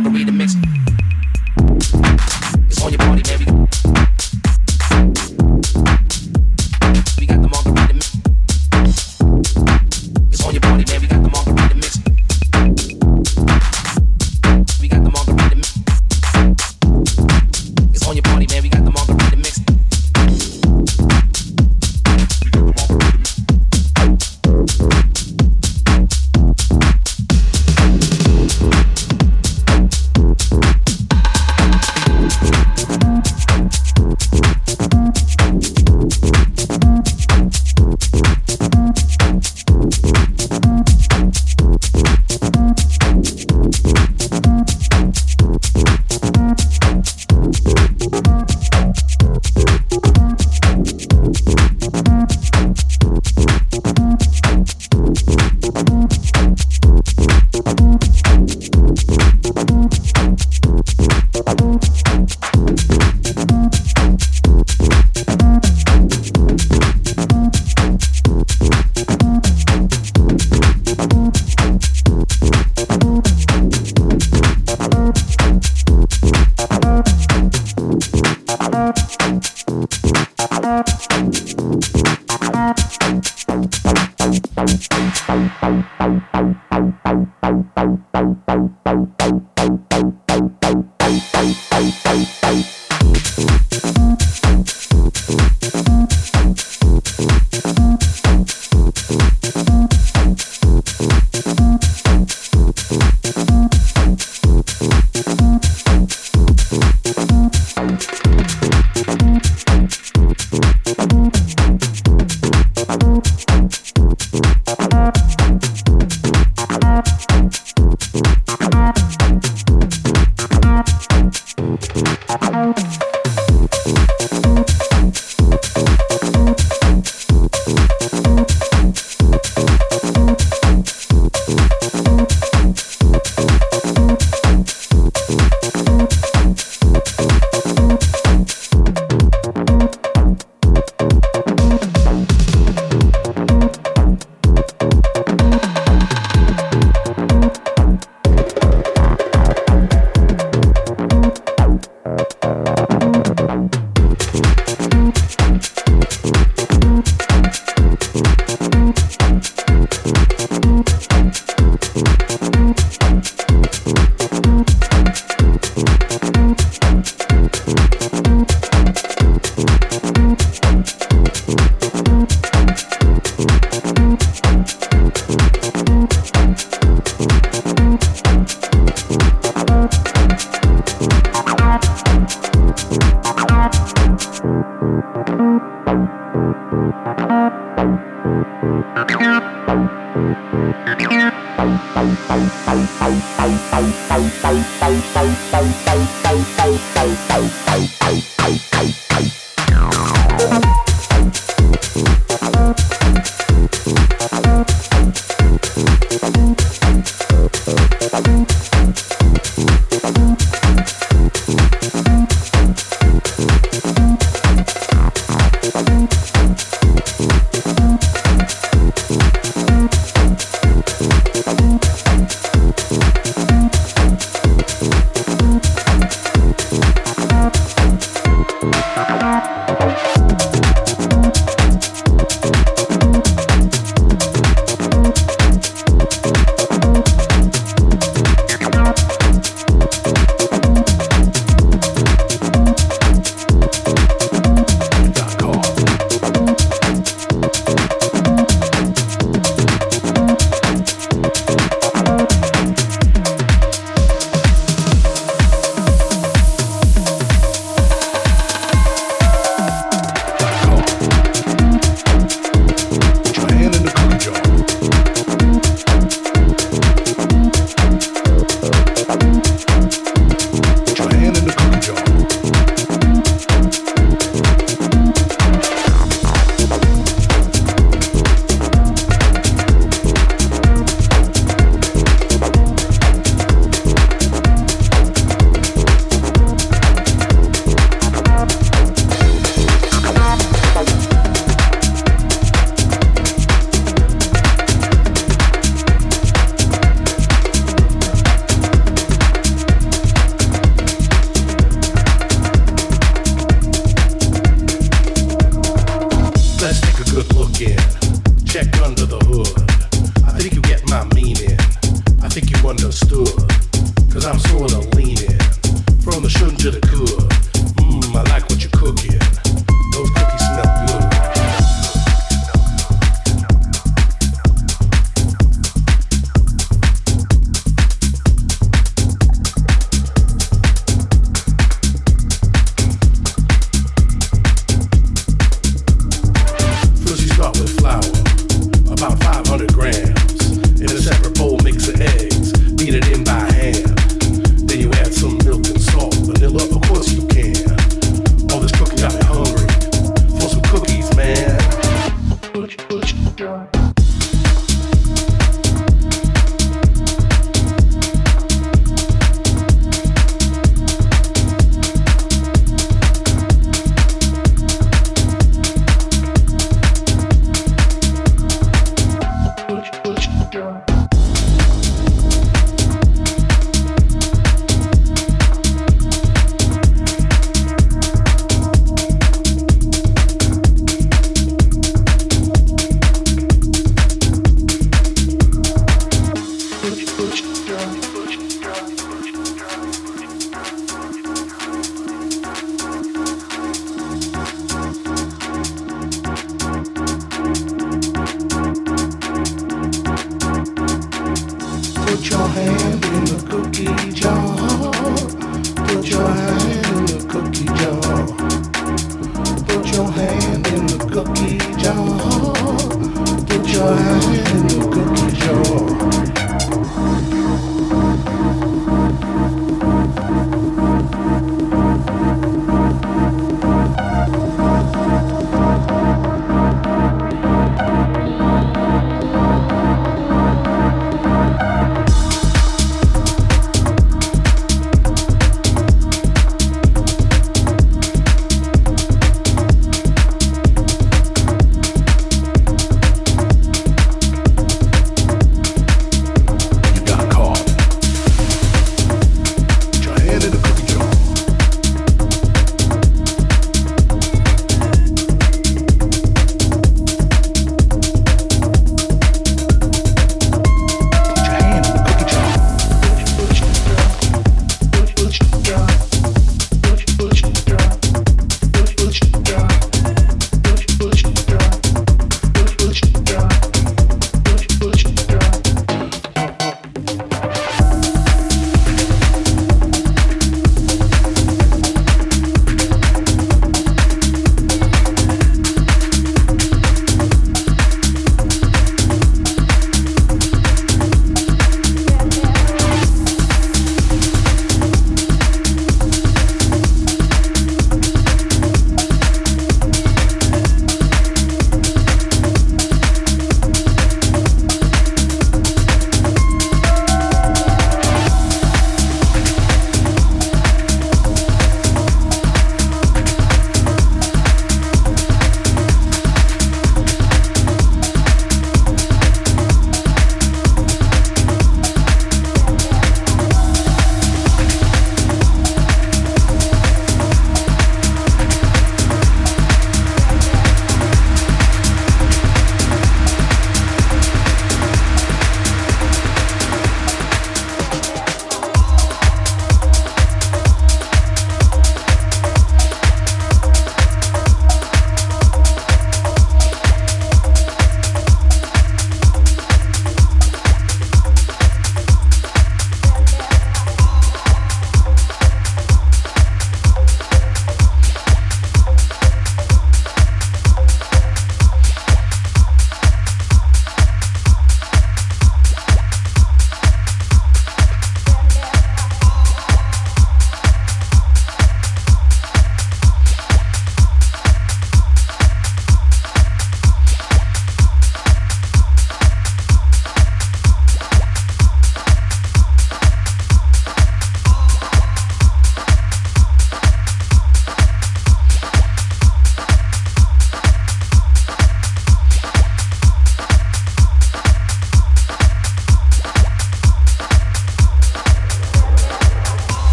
Margarita mix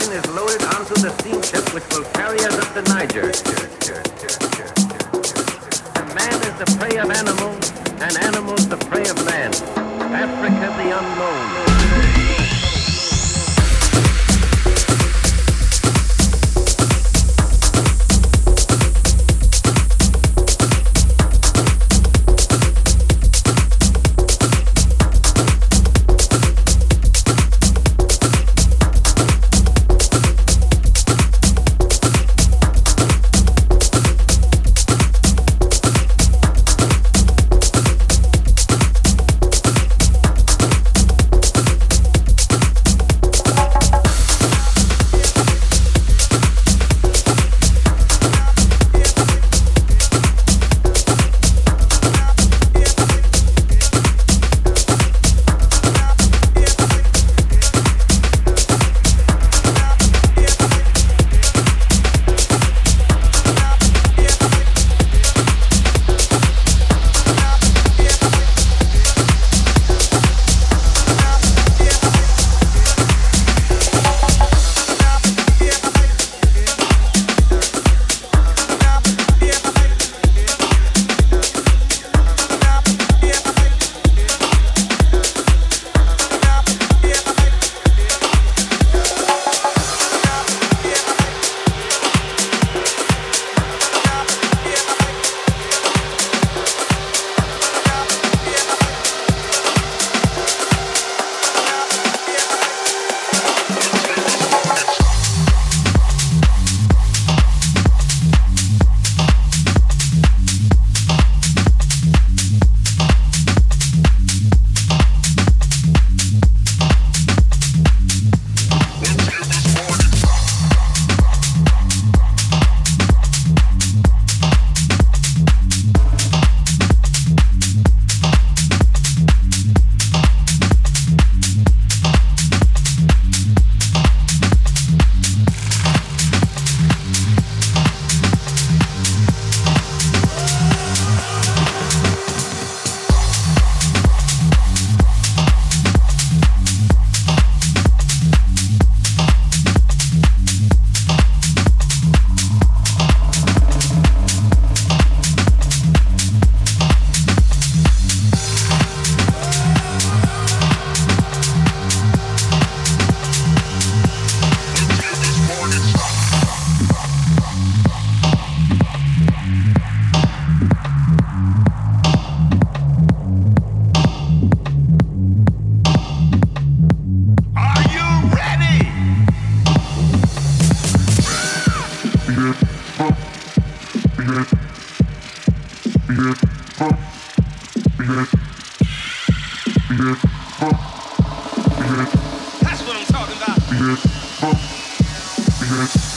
ammunition is loaded onto the steamship which will carry us up the Niger. Mm-hmm.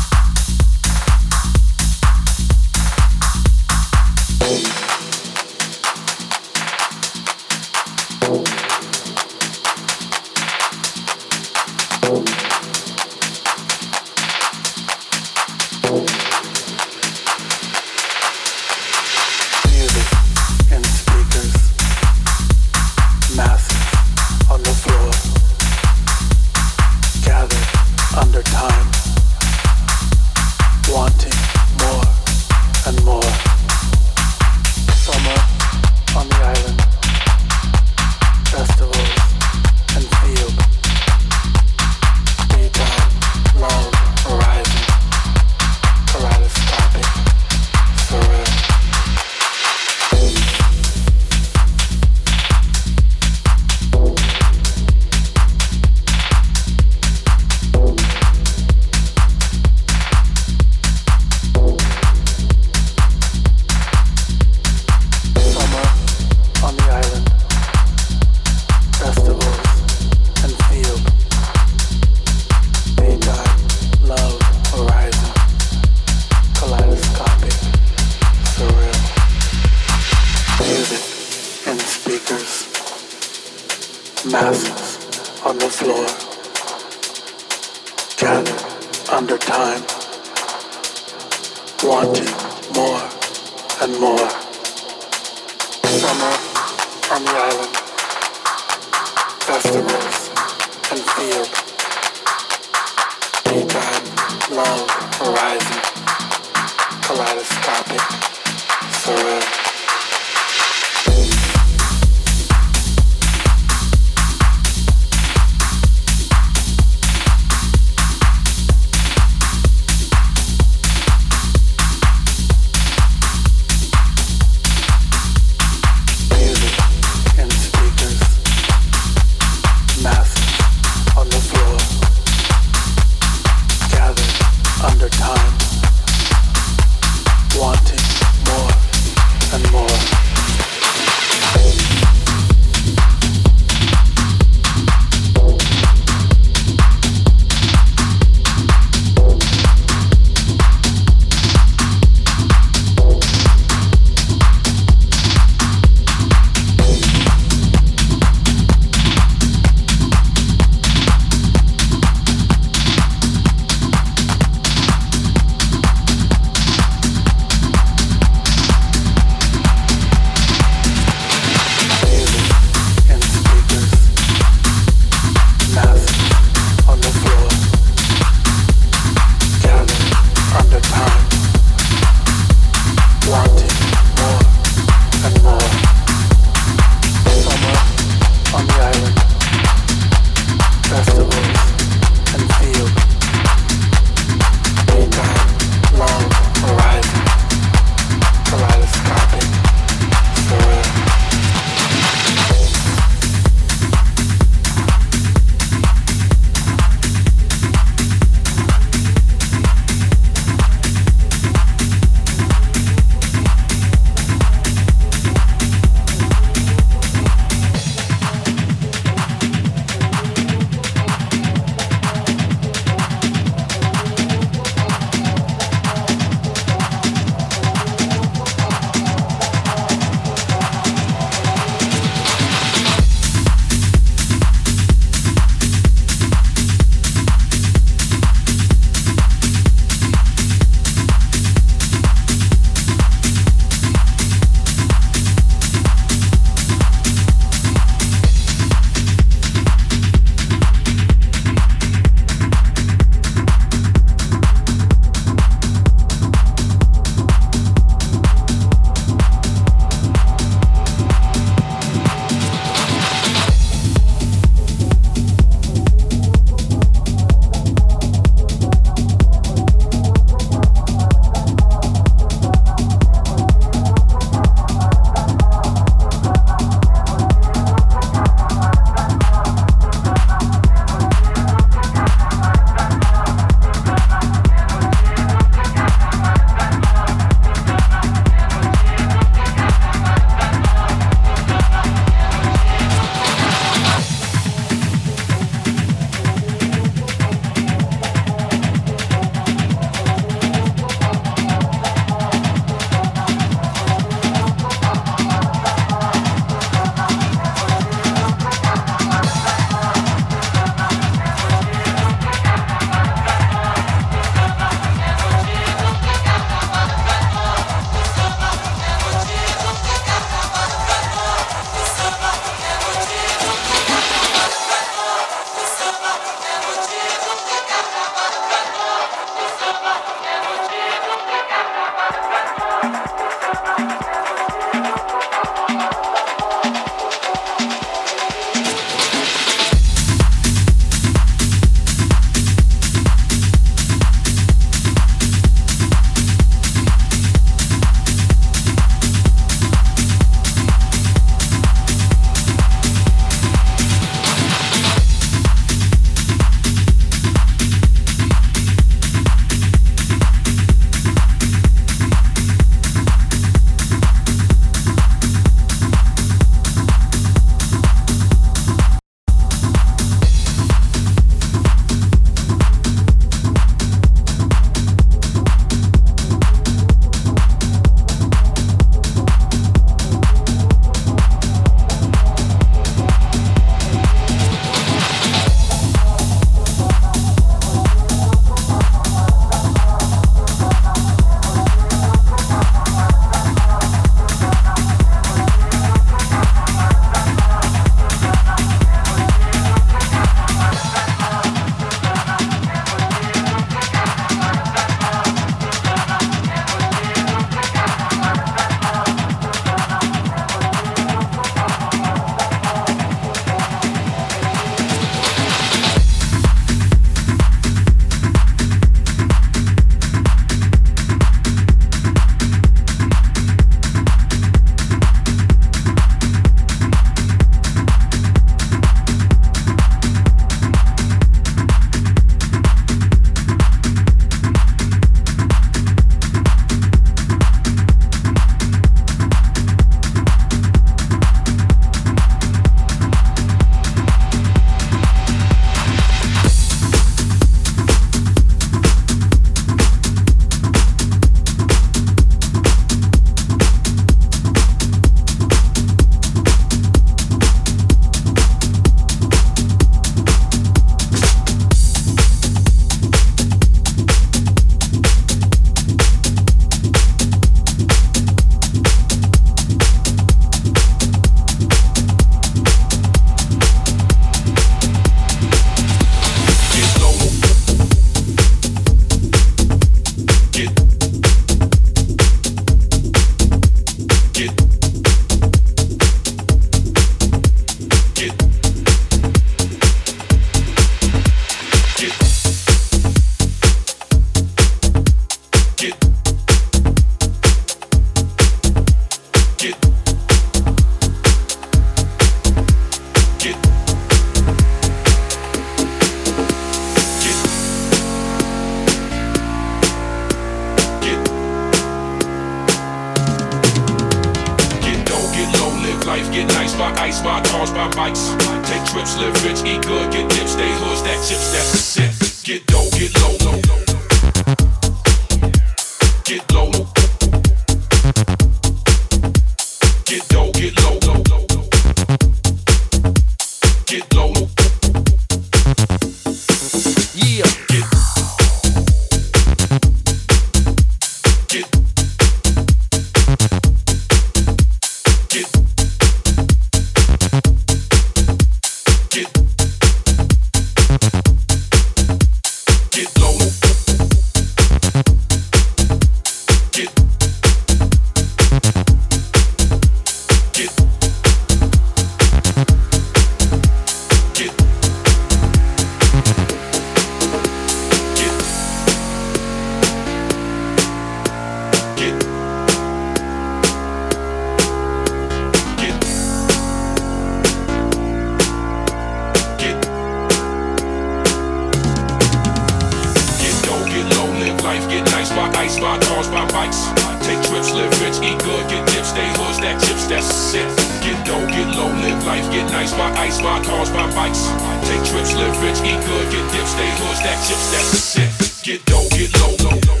Stay they hoods, that chips, that's it. Get dough, get low, live life, get nice. My ice, my cars, my bikes. Take trips, live rich, eat good, get dips, they hoods, that chips, that's it. Get dough, get low, low, low.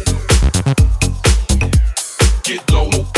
Get low.